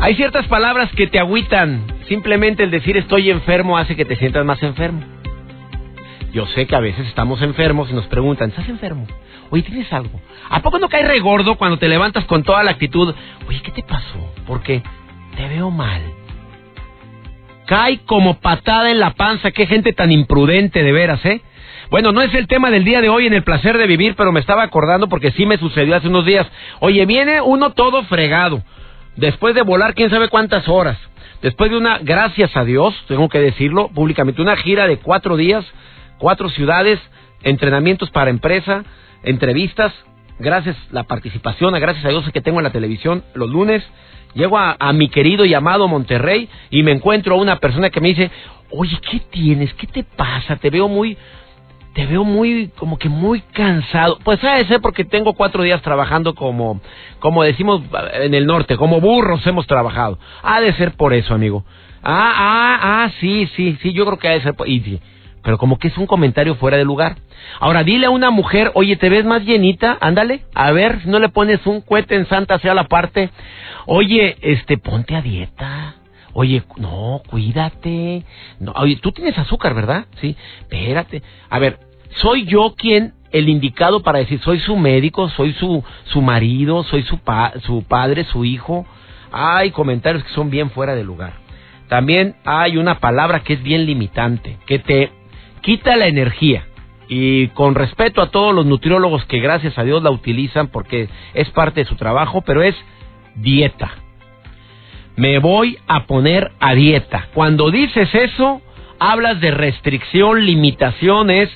Hay ciertas palabras que te agüitan. Simplemente el decir estoy enfermo hace que te sientas más enfermo. Yo sé que a veces estamos enfermos y nos preguntan, ¿estás enfermo? Oye, ¿tienes algo? ¿A poco no cae regordo cuando te levantas con toda la actitud? Oye, ¿qué te pasó? Porque te veo mal. Cae como patada en la panza. Qué gente tan imprudente de veras, ¿eh? Bueno, no es el tema del día de hoy en el placer de vivir, pero me estaba acordando porque sí me sucedió hace unos días. Oye, viene uno todo fregado. Después de volar quién sabe cuántas horas. Después de una, gracias a Dios, tengo que decirlo públicamente, una gira de cuatro días, cuatro ciudades, entrenamientos para empresa, entrevistas, gracias la participación, gracias a Dios que tengo en la televisión los lunes, llego a, mi querido y amado Monterrey y me encuentro a una persona que me dice, oye, ¿qué tienes? ¿Qué te pasa? Te veo muy, te veo muy, como que muy cansado. Pues sabe ser porque tengo cuatro días trabajando como, como decimos en el norte, como burros hemos trabajado. Ha de ser por eso, amigo. Ah, ah, ah, sí, sí, sí, yo creo que ha de ser por... Y, pero como que es un comentario fuera de lugar. Ahora, dile a una mujer, oye, ¿te ves más llenita? Ándale, a ver, si no le pones un cohete en Santa sea la parte. Oye, este, ponte a dieta. Oye, no, cuídate. No, oye, tú tienes azúcar, ¿verdad? Sí, espérate. A ver, ¿soy yo quien el indicado para decir, soy su médico, soy su, su marido, soy su, pa, su padre, su hijo? Hay comentarios que son bien fuera de lugar. También hay una palabra que es bien limitante, que te quita la energía. Y con respeto a todos los nutriólogos que gracias a Dios la utilizan porque es parte de su trabajo, pero es dieta. Me voy a poner a dieta. Cuando dices eso, hablas de restricción, limitaciones,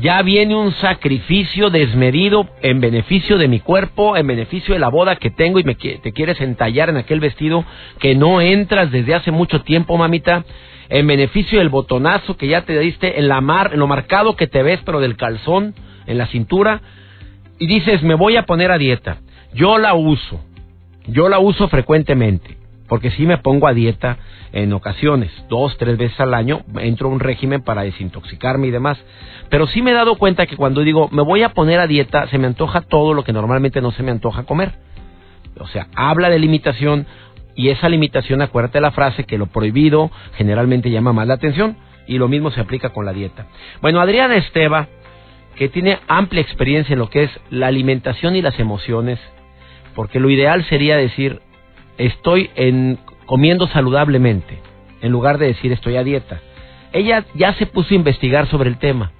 ya viene un sacrificio desmedido en beneficio de mi cuerpo, en beneficio de la boda que tengo y me, te quieres entallar en aquel vestido que no entras desde hace mucho tiempo, mamita en beneficio del botonazo que ya te diste, en, la mar, en lo marcado que te ves, pero del calzón, en la cintura, y dices, me voy a poner a dieta. Yo la uso, yo la uso frecuentemente, porque sí me pongo a dieta en ocasiones, dos, tres veces al año, entro a un régimen para desintoxicarme y demás. Pero sí me he dado cuenta que cuando digo, me voy a poner a dieta, se me antoja todo lo que normalmente no se me antoja comer. O sea, habla de limitación, y esa limitación, acuérdate la frase, que lo prohibido generalmente llama más la atención. Y lo mismo se aplica con la dieta. Bueno, Adriana Esteva, que tiene amplia experiencia en lo que es la alimentación y las emociones, porque lo ideal sería decir, estoy en, comiendo saludablemente, en lugar de decir estoy a dieta. Ella ya se puso a investigar sobre el tema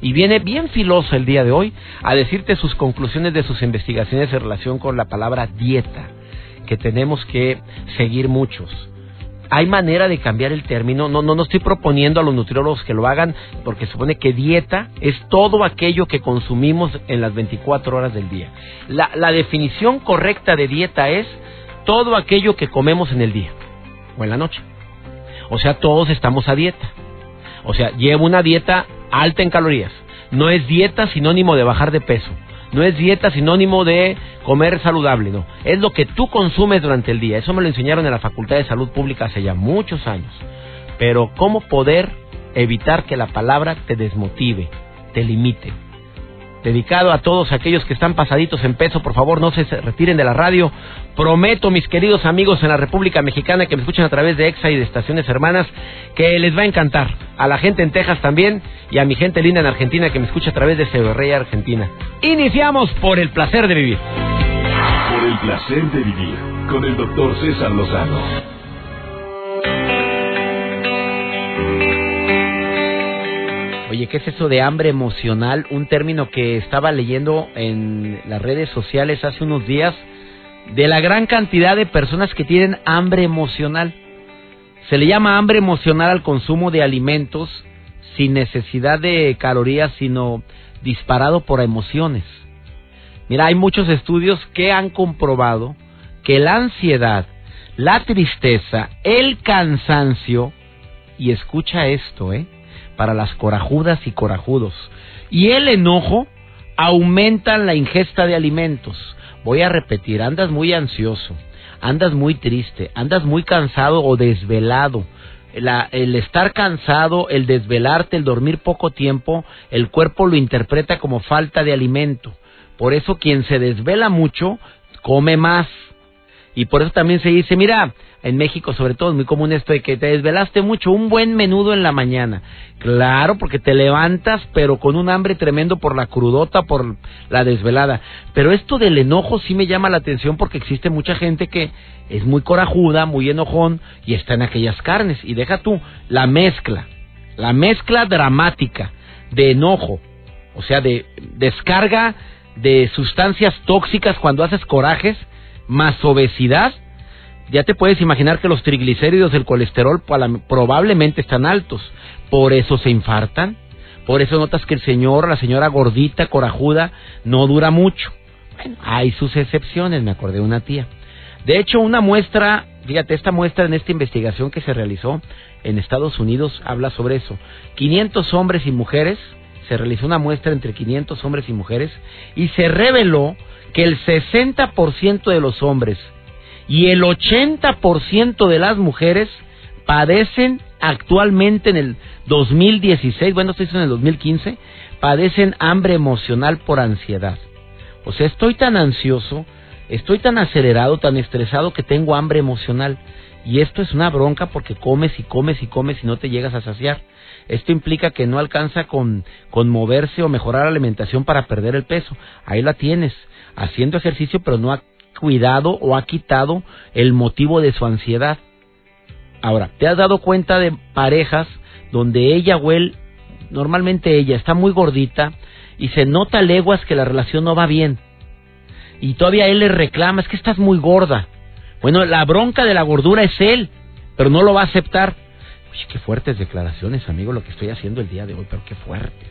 y viene bien filosa el día de hoy a decirte sus conclusiones de sus investigaciones en relación con la palabra dieta que tenemos que seguir muchos. Hay manera de cambiar el término. No, no, no estoy proponiendo a los nutriólogos que lo hagan porque supone que dieta es todo aquello que consumimos en las 24 horas del día. La, la definición correcta de dieta es todo aquello que comemos en el día o en la noche. O sea, todos estamos a dieta. O sea, llevo una dieta alta en calorías. No es dieta sinónimo de bajar de peso. No es dieta sinónimo de comer saludable, no. Es lo que tú consumes durante el día. Eso me lo enseñaron en la Facultad de Salud Pública hace ya muchos años. Pero ¿cómo poder evitar que la palabra te desmotive, te limite? Dedicado a todos aquellos que están pasaditos en peso. Por favor, no se retiren de la radio. Prometo, mis queridos amigos en la República Mexicana que me escuchan a través de EXA y de estaciones hermanas, que les va a encantar. A la gente en Texas también y a mi gente linda en Argentina que me escucha a través de Rey Argentina. Iniciamos por el placer de vivir. Por el placer de vivir con el doctor César Lozano. Oye, ¿qué es eso de hambre emocional? Un término que estaba leyendo en las redes sociales hace unos días de la gran cantidad de personas que tienen hambre emocional. Se le llama hambre emocional al consumo de alimentos sin necesidad de calorías, sino disparado por emociones. Mira, hay muchos estudios que han comprobado que la ansiedad, la tristeza, el cansancio, y escucha esto, ¿eh? Para las corajudas y corajudos, y el enojo aumentan la ingesta de alimentos. Voy a repetir, andas muy ansioso, andas muy triste, andas muy cansado o desvelado. el estar cansado, el desvelarte, el dormir poco tiempo, el cuerpo lo interpreta como falta de alimento. Por eso quien se desvela mucho, come más. Y por eso también se dice, mira, en México sobre todo es muy común esto de que te desvelaste mucho, un buen menudo en la mañana. Claro, porque te levantas pero con un hambre tremendo por la crudota, por la desvelada. Pero esto del enojo sí me llama la atención porque existe mucha gente que es muy corajuda, muy enojón y está en aquellas carnes. Y deja tú, la mezcla, la mezcla dramática de enojo, o sea, de descarga de sustancias tóxicas cuando haces corajes, más obesidad, ya te puedes imaginar que los triglicéridos, el colesterol probablemente están altos. Por eso se infartan. Por eso notas que el señor, la señora gordita, corajuda, no dura mucho. Bueno, hay sus excepciones, me acordé de una tía. De hecho, una muestra, fíjate, esta muestra en esta investigación que se realizó en Estados Unidos habla sobre eso. 500 hombres y mujeres, se realizó una muestra entre 500 hombres y mujeres y se reveló que el 60% de los hombres y el 80% de las mujeres padecen actualmente en el 2016, bueno, esto hizo en el 2015, padecen hambre emocional por ansiedad. O sea, estoy tan ansioso, estoy tan acelerado, tan estresado que tengo hambre emocional. Y esto es una bronca porque comes y comes y comes y no te llegas a saciar. Esto implica que no alcanza con, con moverse o mejorar la alimentación para perder el peso. Ahí la tienes, haciendo ejercicio pero no cuidado o ha quitado el motivo de su ansiedad. Ahora, ¿te has dado cuenta de parejas donde ella o él, normalmente ella está muy gordita y se nota leguas que la relación no va bien? Y todavía él le reclama, es que estás muy gorda. Bueno, la bronca de la gordura es él, pero no lo va a aceptar. Uy, qué fuertes declaraciones, amigo, lo que estoy haciendo el día de hoy, pero qué fuertes.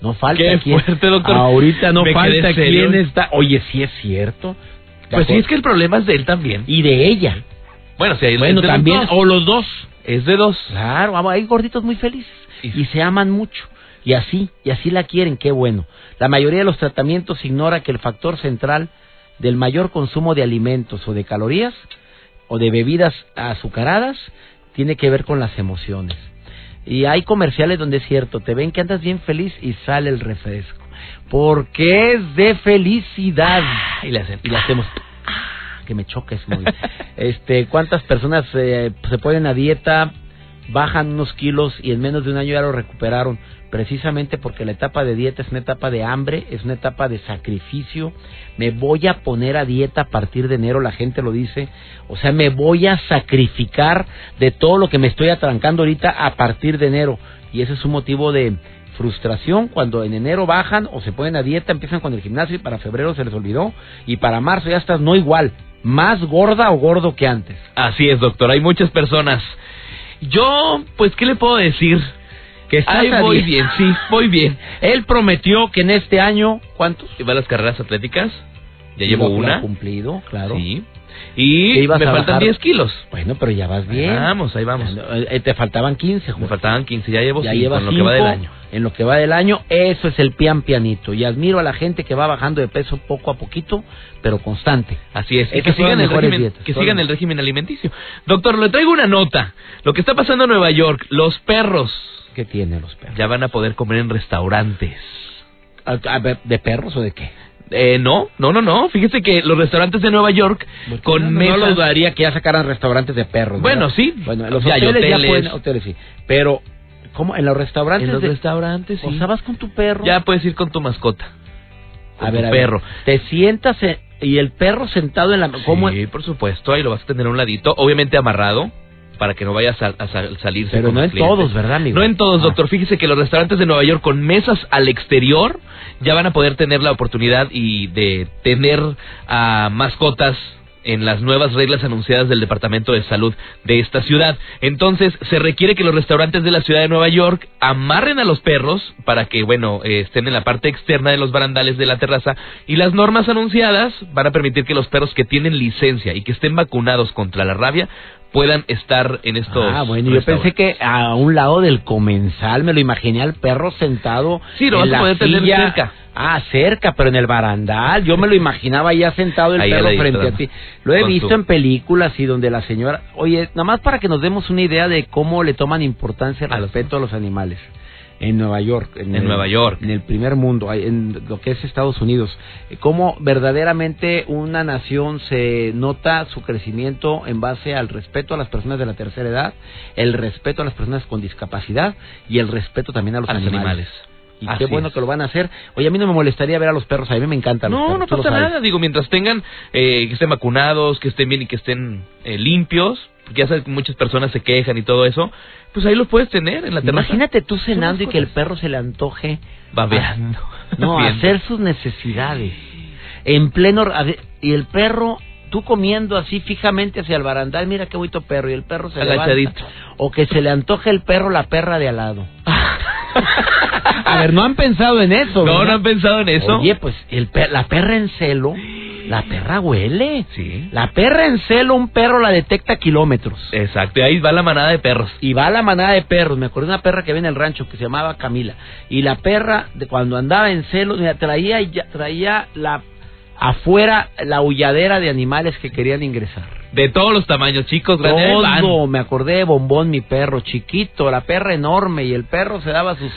No falta qué fuerte, doctor. Ahorita no falta quién está. Oye, sí es cierto. Pues sí, es que el problema es de él también. Y de ella. Bueno, si hay bueno, también, o los dos. Es de dos. Claro, hay gorditos muy felices. Y, se aman mucho. Y así, y así la quieren, qué bueno. La mayoría de los tratamientos ignora que el factor central del mayor consumo de alimentos o de calorías o de bebidas azucaradas tiene que ver con las emociones. Y hay comerciales donde es cierto, te ven que andas bien feliz y sale el refresco porque es de felicidad. y le, hacemos que me choques muy. este, ¿cuántas personas eh, se ponen a dieta, bajan unos kilos y en menos de un año ya lo recuperaron? Precisamente porque la etapa de dieta es una etapa de hambre, es una etapa de sacrificio. Me voy a poner a dieta a partir de enero, la gente lo dice. O sea, me voy a sacrificar de todo lo que me estoy atrancando ahorita a partir de enero. Y ese es un motivo de, frustración cuando en enero bajan o se ponen a dieta, empiezan con el gimnasio y para febrero se les olvidó y para marzo ya estás no igual, más gorda o gordo que antes. Así es, doctor, hay muchas personas. Yo, pues, ¿qué le puedo decir? Que está voy bien, sí, voy bien. Él prometió que en este año, ¿cuántos? ¿Iba a las carreras atléticas? Ya llevo una. cumplido, claro. Sí. Y me faltan 10 kilos. Bueno, pero ya vas bien. vamos, ahí vamos. Eh, te faltaban 15, Me faltaban 15, ya llevo ya llevas en lo que va del año. En lo que va del año, eso es el pian pianito. Y admiro a la gente que va bajando de peso poco a poquito, pero constante. Así es. que sigan, el régimen, que sigan el régimen alimenticio. Doctor, le traigo una nota. Lo que está pasando en Nueva York, los perros. ¿Qué tienen los perros? Ya van a poder comer en restaurantes. ¿De perros o de qué? Eh, no, no, no, no. Fíjese que los restaurantes de Nueva York con no, mesas... No lo daría que ya sacaran restaurantes de perros. Bueno, sí. Bueno, los hoteles, ya pueden... Hoteles, sí. Pero, ¿cómo? En los restaurantes... En los restaurantes, sí. O sea, vas con tu perro... Ya puedes ir con tu mascota. a ver, perro. te sientas y el perro sentado en la... ¿cómo? Sí, por supuesto. Ahí lo vas a tener a un ladito. Obviamente amarrado para que no vayas a, a salirse. Pero no en todos, ¿verdad, amigo? No en todos, ah. doctor. Fíjese que los restaurantes de Nueva York con mesas al exterior ya van a poder tener la oportunidad y de tener a mascotas en las nuevas reglas anunciadas del Departamento de Salud de esta ciudad. Entonces, se requiere que los restaurantes de la ciudad de Nueva York amarren a los perros para que, bueno, eh, estén en la parte externa de los barandales de la terraza y las normas anunciadas van a permitir que los perros que tienen licencia y que estén vacunados contra la rabia puedan estar en estos. Ah, bueno, yo pensé que a un lado del comensal me lo imaginé al perro sentado. Sí, lo en vas a poder tener cerca. Ah, cerca, pero en el barandal. Yo me lo imaginaba ya sentado el perro frente a ti. Lo he visto en películas y donde la señora. Oye, nada más para que nos demos una idea de cómo le toman importancia el respeto a los animales en Nueva York. En, Nueva York. En el primer mundo, en lo que es Estados Unidos. Cómo verdaderamente una nación se nota su crecimiento en base al respeto a las personas de la tercera edad, el respeto a las personas con discapacidad y el respeto también a los animales. Y qué bueno que lo van a hacer. Oye, a mí no me molestaría ver a los perros, a mí me encantan no, los perros. No, pasa nada. Digo, mientras tengan, eh, que estén vacunados, que estén bien y que estén eh, limpios, porque ya sabes que muchas personas se quejan y todo eso, pues ahí los puedes tener en la terraza. Imagínate tú cenando y que el perro se le antoje babeando. no, hacer sus necesidades. En pleno y el perro tú comiendo así fijamente hacia el barandal, mira qué bonito perro y el perro se Agachadito. o que se le antoje el perro la perra de al lado. A ver, no han pensado en eso. No, no han pensado en eso. Oye, pues el la perra en celo la perra huele. Sí. La perra en celo, un perro la detecta a kilómetros. Exacto, y ahí va la manada de perros. Y va la manada de perros. Me acuerdo de una perra que viene en el rancho que se llamaba Camila. Y la perra, de cuando andaba en celo, traía, traía la afuera la hulladera de animales que querían ingresar. De todos los tamaños, chicos, grandes. Todo, me acordé de Bombón, mi perro, chiquito, la perra enorme, y el perro se daba sus,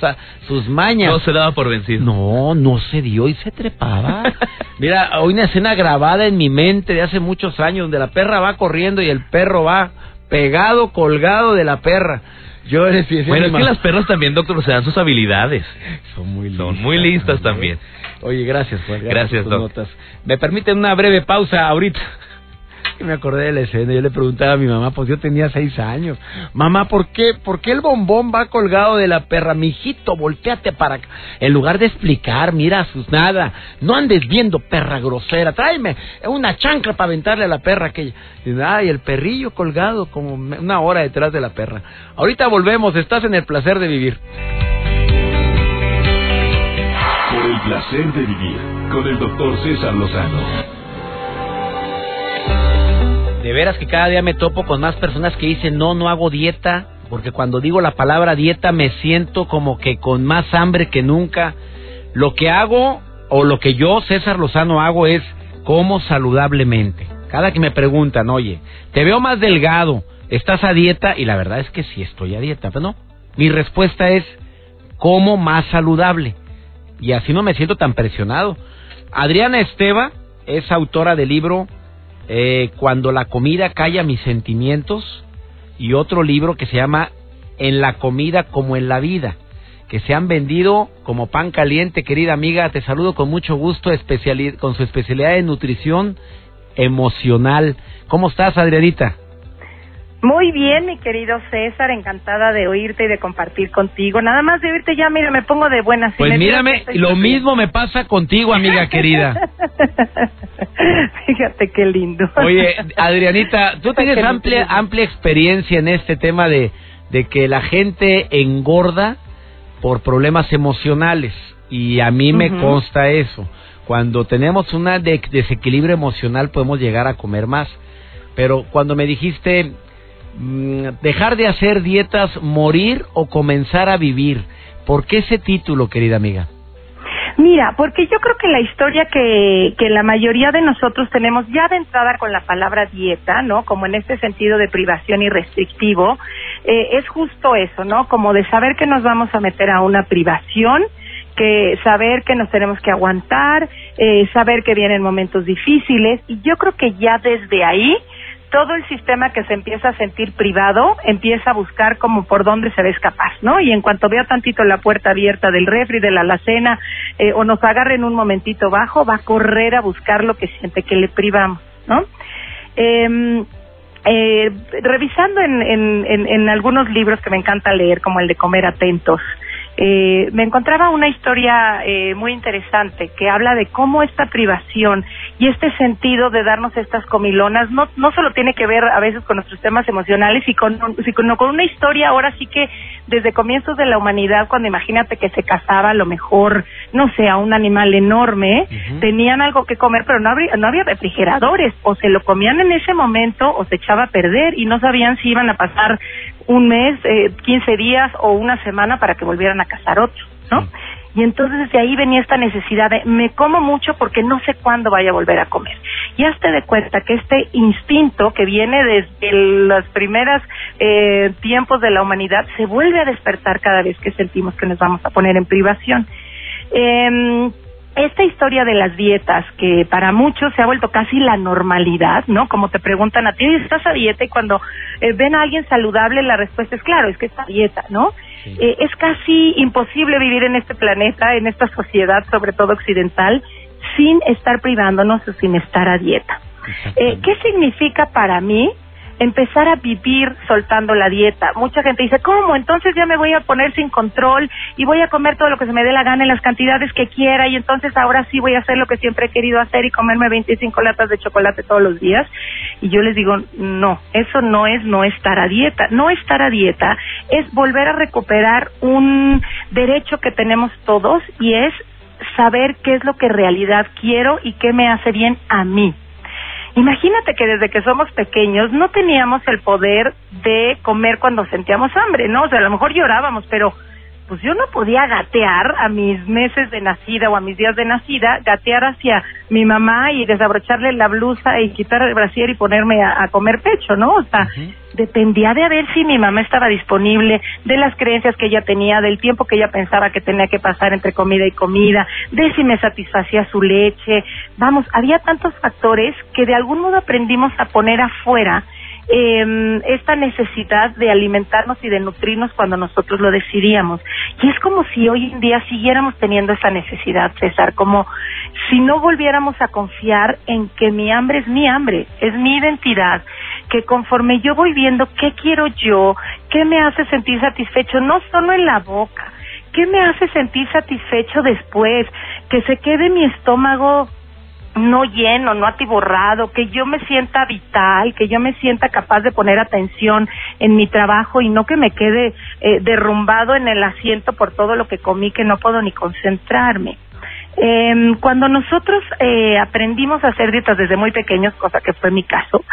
sus mañas. No se daba por vencido. No, no se dio y se trepaba. Mira, hay una escena grabada en mi mente de hace muchos años, donde la perra va corriendo y el perro va pegado, colgado de la perra. Yo Bueno, es que las perras también, doctor, se dan sus habilidades. Son muy listas. Son muy listas también. Oye, gracias, Juan. Gracias, gracias Me permiten una breve pausa ahorita me acordé de la escena. Yo le preguntaba a mi mamá, pues yo tenía seis años. Mamá, ¿por qué, ¿por qué el bombón va colgado de la perra? Mijito, volteate para acá. En lugar de explicar, mira, sus nada. No andes viendo perra grosera. Tráeme una chancla para aventarle a la perra aquella. Y, y el perrillo colgado como una hora detrás de la perra. Ahorita volvemos. Estás en el placer de vivir. Por el placer de vivir con el doctor César Lozano de veras que cada día me topo con más personas que dicen, no, no hago dieta, porque cuando digo la palabra dieta me siento como que con más hambre que nunca. Lo que hago, o lo que yo, César Lozano, hago es como saludablemente. Cada que me preguntan, oye, te veo más delgado, ¿estás a dieta? Y la verdad es que sí estoy a dieta, pero no. Mi respuesta es, como más saludable. Y así no me siento tan presionado. Adriana Esteva es autora del libro eh, Cuando la comida calla mis sentimientos y otro libro que se llama En la comida como en la vida, que se han vendido como pan caliente, querida amiga. Te saludo con mucho gusto con su especialidad de nutrición emocional. ¿Cómo estás, Adrianita? Muy bien, mi querido César, encantada de oírte y de compartir contigo. Nada más de oírte ya, mira, me pongo de buenas. Pues mírame, lo mismo me pasa contigo, amiga querida. Fíjate qué lindo. Oye, Adrianita, tú tienes amplia amplia experiencia en este tema de, de que la gente engorda por problemas emocionales y a mí me consta eso. Cuando tenemos un desequilibrio emocional podemos llegar a comer más. Pero cuando me dijiste dejar de hacer dietas, morir o comenzar a vivir. ¿Por qué ese título, querida amiga? Mira, porque yo creo que la historia que, que la mayoría de nosotros tenemos ya de entrada con la palabra dieta, ¿no? Como en este sentido de privación y restrictivo, eh, es justo eso, ¿no? Como de saber que nos vamos a meter a una privación, que saber que nos tenemos que aguantar, eh, saber que vienen momentos difíciles, y yo creo que ya desde ahí todo el sistema que se empieza a sentir privado empieza a buscar como por dónde se ve capaz, ¿no? Y en cuanto vea tantito la puerta abierta del refri, de la alacena, eh, o nos agarre en un momentito bajo, va a correr a buscar lo que siente que le privamos, ¿no? Em, eh, revisando en, en, en, en, algunos libros que me encanta leer, como el de Comer Atentos, eh, me encontraba una historia eh, muy interesante que habla de cómo esta privación y este sentido de darnos estas comilonas no, no solo tiene que ver a veces con nuestros temas emocionales, sino con una historia ahora sí que desde comienzos de la humanidad, cuando imagínate que se cazaba a lo mejor, no sé, a un animal enorme, tenían algo que comer, pero no había, no había refrigeradores, o se lo comían en ese momento o se echaba a perder y no sabían si iban a pasar un mes, eh, 15 días o una semana para que volvieran a cazar otro, ¿no? Y entonces de ahí venía esta necesidad de me como mucho porque no sé cuándo vaya a volver a comer. Y hazte de cuenta que este instinto que viene desde los primeros eh, tiempos de la humanidad se vuelve a despertar cada vez que sentimos que nos vamos a poner en privación. Eh, esta historia de las dietas, que para muchos se ha vuelto casi la normalidad, ¿no? Como te preguntan a ti, ¿estás a dieta? Y cuando eh, ven a alguien saludable, la respuesta es claro, es que está a dieta, ¿no? Eh, es casi imposible vivir en este planeta, en esta sociedad, sobre todo occidental, sin estar privándonos o sin estar a dieta. Eh, ¿Qué significa para mí empezar a vivir soltando la dieta. Mucha gente dice, ¿cómo? Entonces ya me voy a poner sin control y voy a comer todo lo que se me dé la gana en las cantidades que quiera y entonces ahora sí voy a hacer lo que siempre he querido hacer y comerme 25 latas de chocolate todos los días. Y yo les digo, no, eso no es no estar a dieta. No estar a dieta es volver a recuperar un derecho que tenemos todos y es saber qué es lo que en realidad quiero y qué me hace bien a mí. Imagínate que desde que somos pequeños no teníamos el poder de comer cuando sentíamos hambre, ¿no? O sea, a lo mejor llorábamos, pero pues yo no podía gatear a mis meses de nacida o a mis días de nacida, gatear hacia mi mamá y desabrocharle la blusa y quitar el brasier y ponerme a, comer pecho, ¿no? O sea, dependía de a ver si mi mamá estaba disponible, de las creencias que ella tenía, del tiempo que ella pensaba que tenía que pasar entre comida y comida, de si me satisfacía su leche. Vamos, había tantos factores que de algún modo aprendimos a poner afuera eh, esta necesidad de alimentarnos y de nutrirnos cuando nosotros lo decidíamos. Y es como si hoy en día siguiéramos teniendo esa necesidad, César, como si no volviéramos a confiar en que mi hambre es mi hambre, es mi identidad, que conforme yo voy viendo qué quiero yo, qué me hace sentir satisfecho, no solo en la boca, qué me hace sentir satisfecho después, que se quede mi estómago no lleno, no atiborrado, que yo me sienta vital, que yo me sienta capaz de poner atención en mi trabajo y no que me quede eh, derrumbado en el asiento por todo lo que comí que no puedo ni concentrarme. Eh, cuando nosotros eh, aprendimos a hacer dietas desde muy pequeños, cosa que fue mi caso,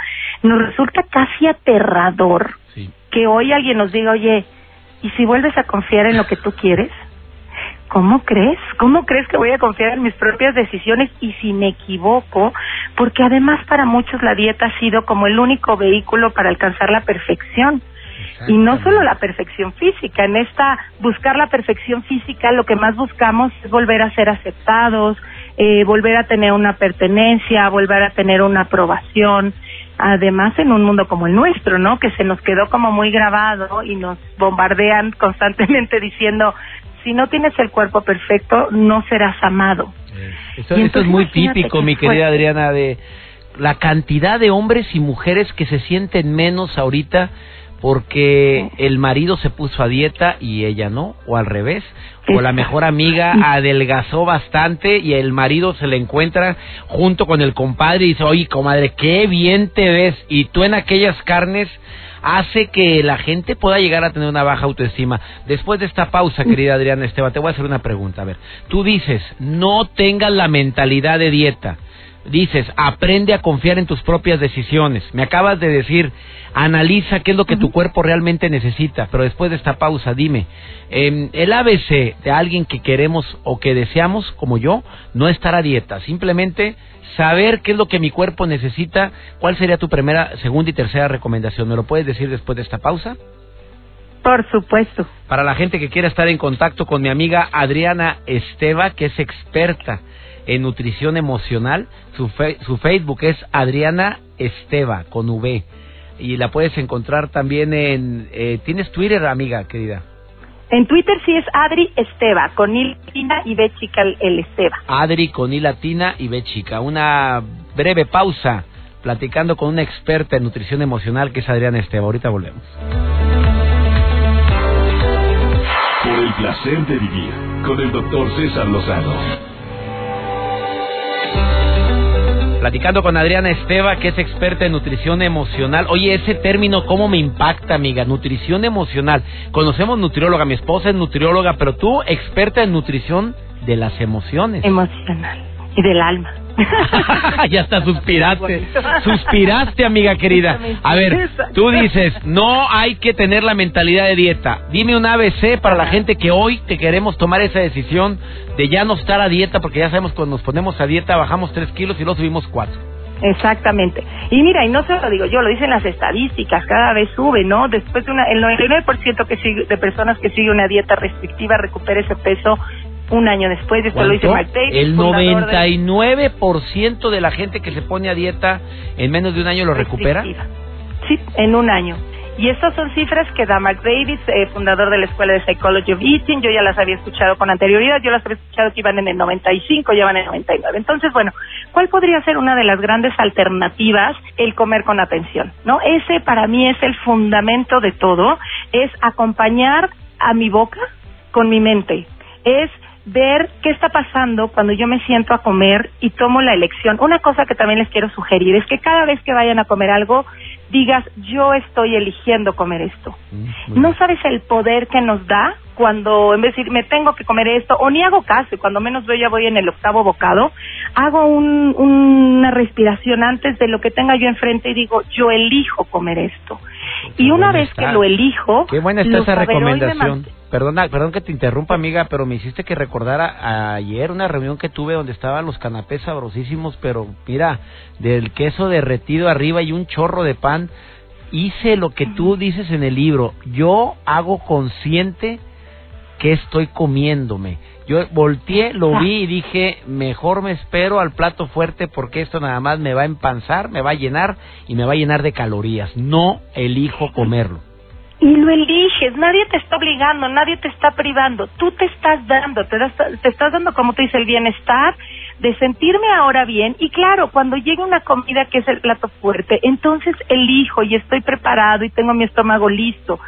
nos resulta casi aterrador que hoy alguien nos diga, oye, ¿y si vuelves a confiar en lo que tú quieres? ¿Cómo crees? ¿Cómo crees que voy a confiar en mis propias decisiones y si me equivoco? Porque además para muchos la dieta ha sido como el único vehículo para alcanzar la perfección. Y no solo la perfección física, en esta buscar la perfección física lo que más buscamos es volver a ser aceptados, eh, volver a tener una pertenencia, volver a tener una aprobación, además en un mundo como el nuestro, ¿no? Que se nos quedó como muy grabado y nos bombardean constantemente diciendo si no tienes el cuerpo perfecto, no serás amado. Esto, es muy típico, mi querida Adriana, de la cantidad de hombres y mujeres que se sienten menos ahorita porque el marido se puso a dieta y ella no, o al revés, o la mejor amiga adelgazó bastante y el marido se le encuentra junto con el compadre y dice, oye, comadre, qué bien te ves, y tú en aquellas carnes hace que la gente pueda llegar a tener una baja autoestima. Después de esta pausa, querida Adriana Esteban, te voy a hacer una pregunta. A ver, tú dices, no tengas la mentalidad de dieta. Dices, aprende a confiar en tus propias decisiones. Me acabas de decir, analiza qué es lo que tu cuerpo realmente necesita. Pero después de esta pausa, dime, eh, el ABC de alguien que queremos o que deseamos, como yo, no estar a dieta. Simplemente saber qué es lo que mi cuerpo necesita, ¿cuál sería tu primera, segunda y tercera recomendación? ¿Me lo puedes decir después de esta pausa? Por supuesto. Para la gente que quiera estar en contacto con mi amiga Adriana Esteva, que es experta en nutrición emocional, su, su Facebook es Adriana Esteva, con V. Y la puedes encontrar también en... Eh, ¿Tienes Twitter, amiga querida? En Twitter sí es Adri Esteva, con I latina y B chica el Esteva. Adri con I latina y B chica. Una breve pausa, platicando con una experta en nutrición emocional que es Adriana Esteva. Ahorita volvemos. Placer de vivir con el doctor César Lozano. Platicando con Adriana Esteva, que es experta en nutrición emocional. Oye, ese término, ¿cómo me impacta, amiga? Nutrición emocional. Conocemos nutrióloga, mi esposa es nutrióloga, pero tú, experta en nutrición de las emociones. Emocional. Y del alma. ya hasta suspiraste. Suspiraste, amiga querida. A ver, tú dices, no hay que tener la mentalidad de dieta. Dime un ABC para la gente que hoy te queremos tomar esa decisión de ya no estar a dieta, porque ya sabemos cuando nos ponemos a dieta bajamos 3 kilos y luego subimos 4. Exactamente. Y mira, y no se lo digo yo, lo dicen las estadísticas, cada vez sube, ¿no? Después de una, el 99% que sigue, de personas que siguen una dieta restrictiva recupera ese peso un año después. Esto lo dice Mark Davis, El fundador de- 99% de la gente que se pone a dieta en menos de un año lo recupera. Sí, en un año. Y estas son cifras que da Mark Davis, eh, fundador de la Escuela de Psychology of Eating. Yo ya las había escuchado con anterioridad. Yo las había escuchado que iban en el 95, ya van en el 99. Entonces, bueno, ¿cuál podría ser una de las grandes alternativas? El comer con atención, ¿no? Ese para mí es el fundamento de todo. Es acompañar a mi boca con mi mente. Es ver qué está pasando cuando yo me siento a comer y tomo la elección. Una cosa que también les quiero sugerir es que cada vez que vayan a comer algo, digas, yo estoy eligiendo comer esto. No sabes el poder que nos da cuando en vez de decir, me tengo que comer esto, o ni hago caso, y cuando menos yo ya voy en el octavo bocado, hago un- una respiración antes de lo que tenga yo enfrente y digo, yo elijo comer esto. Qué Y una vez está. que lo elijo, Qué buena está esa recomendación. Perdona, perdón que te interrumpa, amiga, pero me hiciste que recordara ayer una reunión que tuve donde estaban los canapés sabrosísimos, pero mira, del queso derretido arriba y un chorro de pan. Hice lo que tú dices en el libro. Yo hago consciente que estoy comiéndome. Yo volteé, lo vi y dije, mejor me espero al plato fuerte porque esto nada más me va a empanzar, me va a llenar y me va a llenar de calorías. No elijo comerlo. Y lo eliges, nadie te está obligando, nadie te está privando, tú te estás dando, te, das- te estás dando, como te dice, el bienestar de sentirme ahora bien. Y claro, cuando llegue una comida que es el plato fuerte, entonces elijo y estoy preparado y tengo mi estómago listo.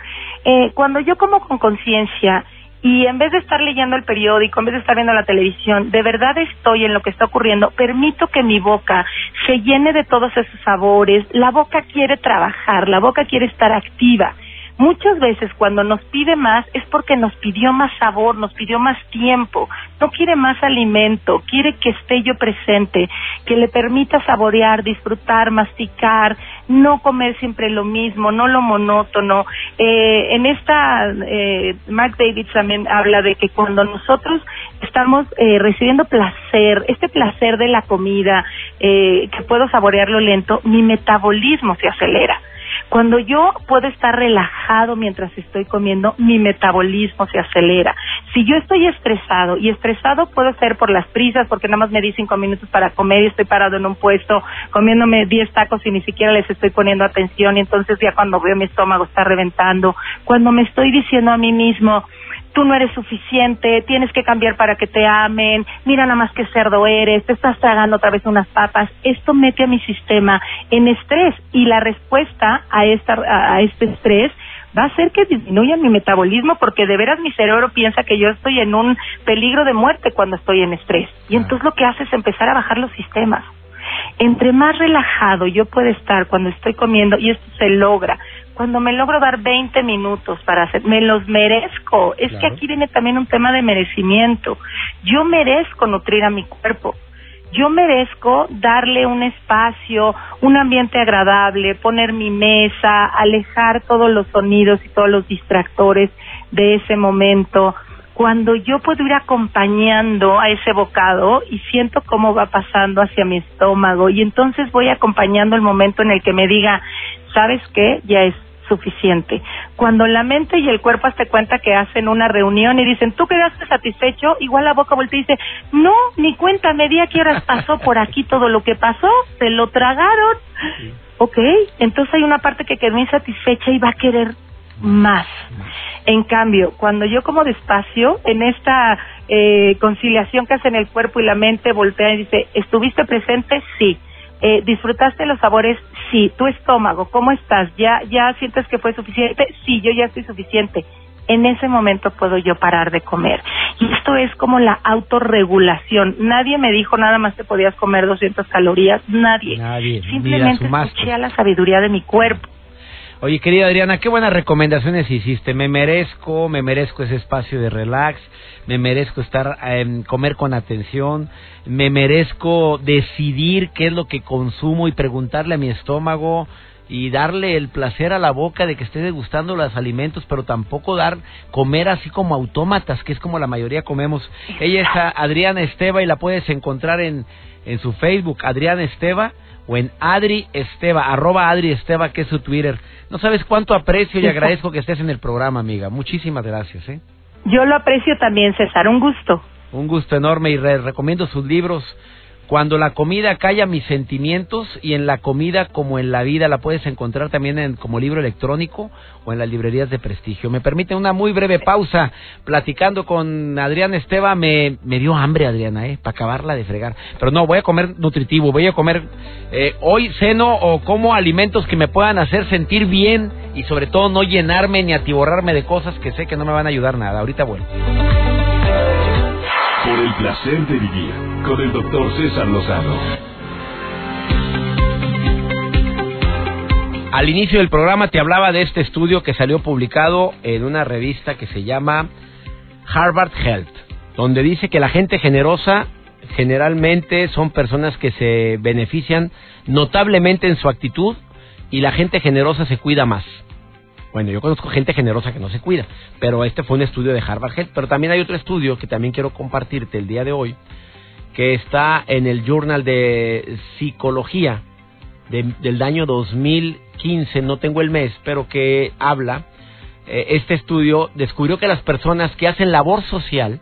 Eh, cuando yo como con conciencia y en vez de estar leyendo el periódico, en vez de estar viendo la televisión, de verdad estoy en lo que está ocurriendo, permito que mi boca se llene de todos esos sabores, la boca quiere trabajar, la boca quiere estar activa. Muchas veces cuando nos pide más es porque nos pidió más sabor, nos pidió más tiempo, no quiere más alimento, quiere que esté yo presente, que le permita saborear, disfrutar, masticar, no comer siempre lo mismo, no lo monótono. Eh, en esta, eh, Mark David también habla de que cuando nosotros estamos eh, recibiendo placer, este placer de la comida, eh, que puedo saborearlo lento, mi metabolismo se acelera. Cuando yo puedo estar relajado mientras estoy comiendo, mi metabolismo se acelera. Si yo estoy estresado, y estresado puede ser por las prisas, porque nada más me di cinco minutos para comer y estoy parado en un puesto comiéndome diez tacos y ni siquiera les estoy poniendo atención y entonces ya cuando veo mi estómago está reventando, cuando me estoy diciendo a mí mismo, tú no eres suficiente, tienes que cambiar para que te amen, mira nada más que cerdo eres, te estás tragando otra vez unas papas. Esto mete a mi sistema en estrés y la respuesta a, esta, a, este estrés va a hacer que disminuya mi metabolismo porque de veras mi cerebro piensa que yo estoy en un peligro de muerte cuando estoy en estrés. Y entonces lo que hace es empezar a bajar los sistemas. Entre más relajado yo puedo estar cuando estoy comiendo, y esto se logra, cuando me logro dar 20 minutos para hacer, me los merezco. Es que aquí viene también un tema de merecimiento. Yo merezco nutrir a mi cuerpo. Yo merezco darle un espacio, un ambiente agradable, poner mi mesa, alejar todos los sonidos y todos los distractores de ese momento. Cuando yo puedo ir acompañando a ese bocado y siento cómo va pasando hacia mi estómago y entonces voy acompañando el momento en el que me diga, ¿sabes qué? Ya es suficiente. Cuando la mente y el cuerpo te cuenta que hacen una reunión y dicen, ¿tú quedaste satisfecho? Igual la boca voltea y dice, no, ni cuenta me di a qué horas pasó por aquí todo lo que pasó, se lo tragaron. Ok, entonces hay una parte que quedó insatisfecha y va a querer más. En cambio, cuando yo como despacio, en esta eh, conciliación que hacen el cuerpo y la mente, voltea y dice, ¿estuviste presente? Sí. Eh, ¿Disfrutaste los sabores? Sí. ¿Tu estómago? ¿Cómo estás? ¿Ya, ¿Ya sientes que fue suficiente? Sí, yo ya estoy suficiente. en ese momento puedo yo parar de comer. Y esto es como la autorregulación. Nadie me dijo nada más que podías comer 200 calorías, nadie. Nadie. Simplemente escuché a la sabiduría de mi cuerpo. Oye, querida Adriana, qué buenas recomendaciones hiciste. Me merezco, me merezco ese espacio de relax, me merezco estar, eh, comer con atención, me merezco decidir qué es lo que consumo y preguntarle a mi estómago y darle el placer a la boca de que esté degustando los alimentos, pero tampoco dar comer así como autómatas, que es como la mayoría comemos. Ella es Adriana Esteba y la puedes encontrar en, en su Facebook, Adriana Esteba, o en Adri Esteba, arroba Adri Esteba, que es su Twitter. No sabes cuánto aprecio y agradezco que estés en el programa, amiga. Muchísimas gracias, ¿eh? Yo lo aprecio también, César. Un gusto. Un gusto enorme y recomiendo sus libros. Cuando la comida calla mis sentimientos y en la comida como en la vida la puedes encontrar también en, como libro electrónico o en las librerías de prestigio. Me permite una muy breve pausa platicando con Adriana Esteba. Me, me dio hambre, Adriana, ¿eh? Para acabarla de fregar. Pero no, voy a comer nutritivo, voy a comer eh, hoy seno o como alimentos que me puedan hacer sentir bien y sobre todo no llenarme ni atiborrarme de cosas que sé que no me van a ayudar nada. Ahorita vuelvo. Por el placer de vivir con el doctor César Lozano. Al inicio del programa te hablaba de este estudio que salió publicado en una revista que se llama Harvard Health, donde dice que la gente generosa generalmente son personas que se benefician notablemente en su actitud y la gente generosa se cuida más. Bueno, yo conozco gente generosa que no se cuida, pero este fue un estudio de Harvard Health. Pero también hay otro estudio que también quiero compartirte el día de hoy, que está en el Journal de Psicología del año 2015, no tengo el mes, pero que habla, eh, este estudio descubrió que las personas que hacen labor social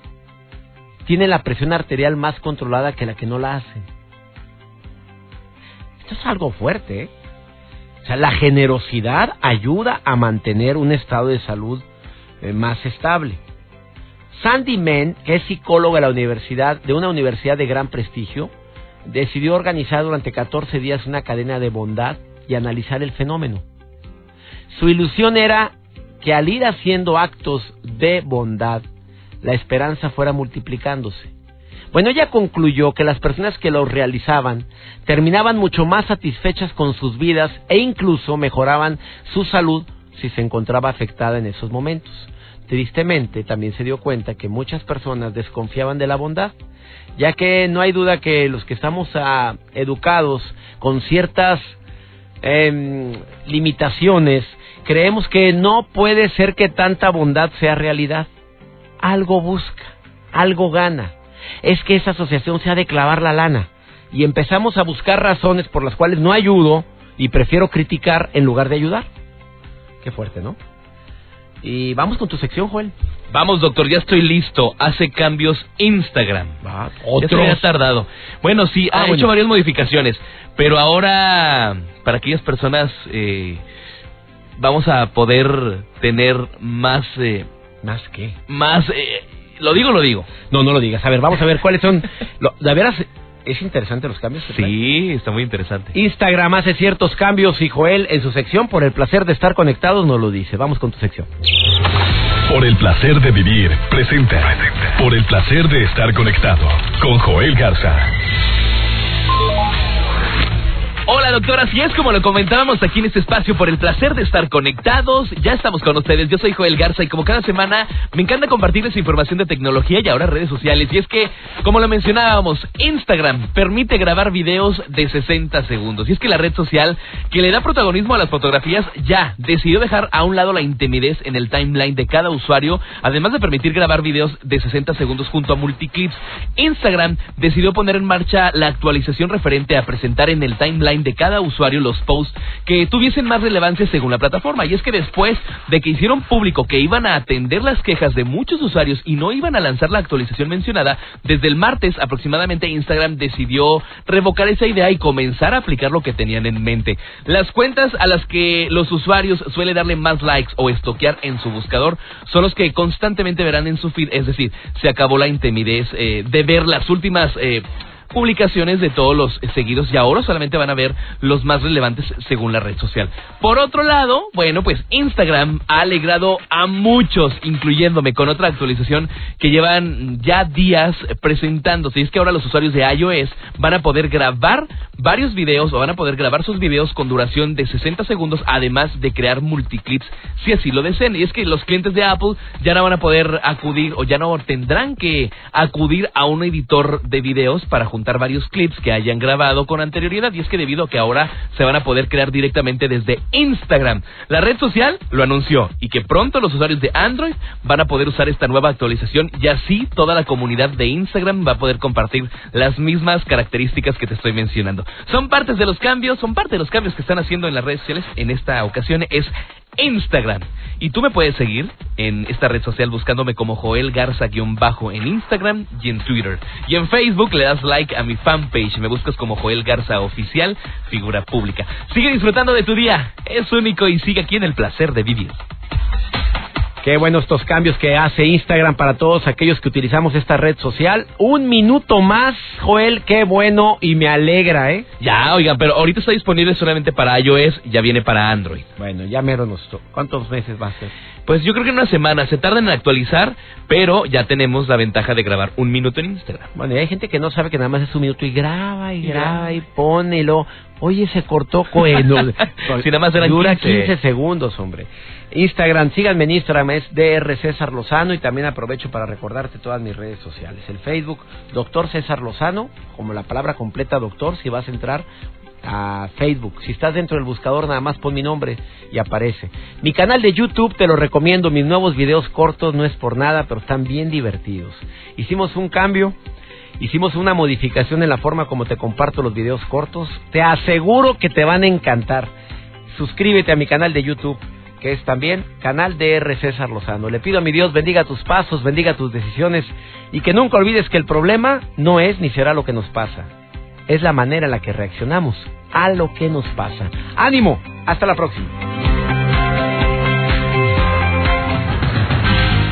tienen la presión arterial más controlada que la que no la hacen. Esto es algo fuerte, ¿eh? O sea, la generosidad ayuda a mantener un estado de salud eh, más estable. Sandy Men, que es psicóloga de la universidad, de una universidad de gran prestigio, decidió organizar durante 14 días una cadena de bondad y analizar el fenómeno. Su ilusión era que al ir haciendo actos de bondad, la esperanza fuera multiplicándose. Bueno, ella concluyó que las personas que lo realizaban terminaban mucho más satisfechas con sus vidas e incluso mejoraban su salud si se encontraba afectada en esos momentos. Tristemente, también se dio cuenta que muchas personas desconfiaban de la bondad, ya que no hay duda que los que estamos ah, educados con ciertas em, limitaciones, creemos que no puede ser que tanta bondad sea realidad. Algo busca, algo gana es que esa asociación se ha de clavar la lana. Y empezamos a buscar razones por las cuales no ayudo y prefiero criticar en lugar de ayudar. Qué fuerte, ¿no? Y vamos con tu sección, Joel. Vamos, doctor, ya estoy listo. Hace cambios Instagram. Va, Ya ha tardado. Bueno, sí, ha ah, hecho varias modificaciones, pero ahora, para aquellas personas, eh, vamos a poder tener más... Eh, ¿Más qué? Más... Eh, ¿Lo digo o lo digo? No, no lo digas. A ver, vamos a ver cuáles son. Lo, de veras, es interesante los cambios. Sí, está muy interesante. Instagram hace ciertos cambios y Joel en su sección por el placer de estar conectados nos lo dice. Vamos con tu sección. Por el placer de vivir, presenta. Por el placer de estar conectado con Joel Garza. Hola doctora, así es como lo comentábamos aquí en este espacio por el placer de estar conectados. Ya estamos con ustedes, yo soy Joel Garza y como cada semana me encanta compartirles información de tecnología y ahora redes sociales. Y es que, como lo mencionábamos, Instagram permite grabar videos de 60 segundos. Y es que la red social que le da protagonismo a las fotografías ya decidió dejar a un lado la intimidez en el timeline de cada usuario, además de permitir grabar videos de 60 segundos junto a multiclips. Instagram decidió poner en marcha la actualización referente a presentar en el timeline de cada usuario los posts que tuviesen más relevancia según la plataforma. Y es que después de que hicieron público que iban a atender las quejas de muchos usuarios y no iban a lanzar la actualización mencionada, desde el martes aproximadamente Instagram decidió revocar esa idea y comenzar a aplicar lo que tenían en mente. Las cuentas a las que los usuarios suelen darle más likes o estoquear en su buscador son los que constantemente verán en su feed, es decir, se acabó la intimidez eh, de ver las últimas... Eh, publicaciones de todos los seguidos y ahora solamente van a ver los más relevantes según la red social. Por otro lado, bueno, pues Instagram ha alegrado a muchos, incluyéndome con otra actualización que llevan ya días presentándose. Y es que ahora los usuarios de iOS van a poder grabar varios videos o van a poder grabar sus videos con duración de 60 segundos, además de crear multiclips si así lo desean. Y es que los clientes de Apple ya no van a poder acudir o ya no tendrán que acudir a un editor de videos para juntar varios clips que hayan grabado con anterioridad. Y es que debido a que ahora se van a poder crear directamente desde Instagram. La red social lo anunció y que pronto los usuarios de Android van a poder usar esta nueva actualización y así toda la comunidad de Instagram va a poder compartir las mismas características que te estoy mencionando. Son partes de los cambios, son parte de los cambios que están haciendo en las redes sociales. En esta ocasión es Instagram. Y tú me puedes seguir en esta red social buscándome como Joel Garza-bajo en Instagram y en Twitter. Y en Facebook le das like a mi fanpage. Me buscas como Joel Garza Oficial, figura pública. Sigue disfrutando de tu día. Es único y sigue aquí en el placer de vivir. Qué buenos estos cambios que hace Instagram para todos aquellos que utilizamos esta red social. Un minuto más, Joel, qué bueno y me alegra, ¿eh? Ya, oigan, pero ahorita está disponible solamente para iOS, ya viene para Android. Bueno, ya mero nos... ¿Cuántos meses va a ser? Pues yo creo que en una semana se tardan en actualizar, pero ya tenemos la ventaja de grabar un minuto en Instagram. Bueno, y hay gente que no sabe que nada más es un minuto y graba y, graba y pone y. Oye, se cortó coeno. si nada más eran Dura 15 segundos, hombre. Instagram, síganme en Instagram, es DR César Lozano y también aprovecho para recordarte todas mis redes sociales. El Facebook, Doctor César Lozano, como la palabra completa doctor, si vas a entrar a Facebook. Si estás dentro del buscador, nada más pon mi nombre y aparece. Mi canal de YouTube te lo recomiendo, mis nuevos videos cortos no es por nada, pero están bien divertidos. Hicimos un cambio, hicimos una modificación en la forma como te comparto los videos cortos. Te aseguro que te van a encantar. Suscríbete a mi canal de YouTube que es también canal de R. César Lozano. Le pido a mi Dios bendiga tus pasos, bendiga tus decisiones y que nunca olvides que el problema no es ni será lo que nos pasa, es la manera en la que reaccionamos a lo que nos pasa. Ánimo, hasta la próxima.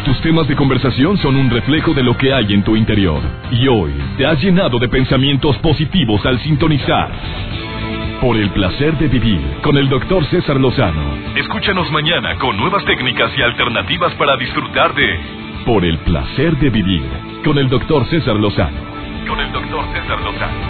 Tus temas de conversación son un reflejo de lo que hay en tu interior. Y hoy te has llenado de pensamientos positivos al sintonizar por el placer de vivir con el doctor César Lozano. Escúchanos mañana con nuevas técnicas y alternativas para disfrutar de Por el placer de vivir con el doctor César Lozano. Con el doctor César Lozano.